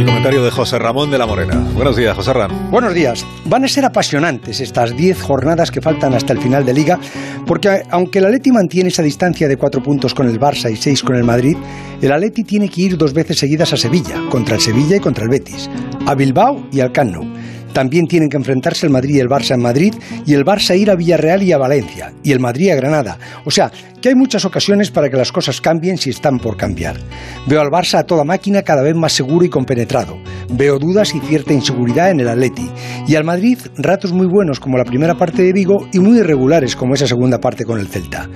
el comentario de José Ramón de la Morena. Buenos días, José Ramón. Buenos días. Van a ser apasionantes estas 10 jornadas que faltan hasta el final de liga, porque aunque el Atleti mantiene esa distancia de 4 puntos con el Barça y 6 con el Madrid, el Atleti tiene que ir dos veces seguidas a Sevilla, contra el Sevilla y contra el Betis, a Bilbao y al Camp Nou. También tienen que enfrentarse el Madrid y el Barça en Madrid y el Barça ir a Villarreal y a Valencia y el Madrid a Granada. O sea, que hay muchas ocasiones para que las cosas cambien si están por cambiar. Veo al Barça a toda máquina cada vez más seguro y compenetrado. Veo dudas y cierta inseguridad en el Atleti. Y al Madrid ratos muy buenos como la primera parte de Vigo y muy irregulares como esa segunda parte con el Celta.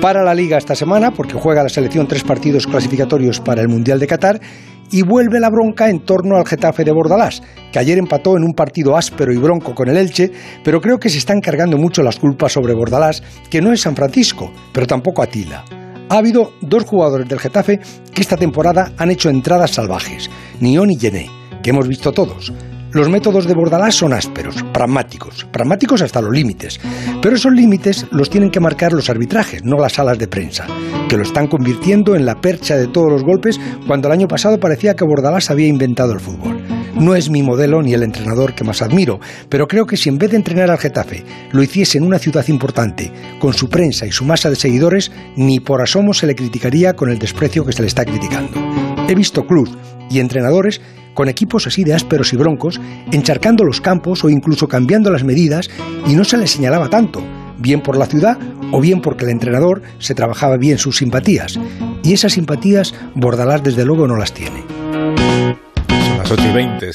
Para la liga esta semana porque juega la selección tres partidos clasificatorios para el Mundial de Qatar y vuelve la bronca en torno al Getafe de Bordalás, que ayer empató en un partido áspero y bronco con el Elche, pero creo que se están cargando mucho las culpas sobre Bordalás, que no es San Francisco, pero tampoco Atila. Ha habido dos jugadores del Getafe que esta temporada han hecho entradas salvajes, Nión y Gené, que hemos visto todos. Los métodos de Bordalás son ásperos, pragmáticos, pragmáticos hasta los límites. Pero esos límites los tienen que marcar los arbitrajes, no las salas de prensa, que lo están convirtiendo en la percha de todos los golpes cuando el año pasado parecía que Bordalás había inventado el fútbol. No es mi modelo ni el entrenador que más admiro, pero creo que si en vez de entrenar al Getafe lo hiciese en una ciudad importante, con su prensa y su masa de seguidores, ni por asomo se le criticaría con el desprecio que se le está criticando. He visto clubs y entrenadores con equipos así de ásperos y broncos, encharcando los campos o incluso cambiando las medidas y no se les señalaba tanto, bien por la ciudad o bien porque el entrenador se trabajaba bien sus simpatías. Y esas simpatías Bordalás desde luego no las tiene. Son las 8 y 20,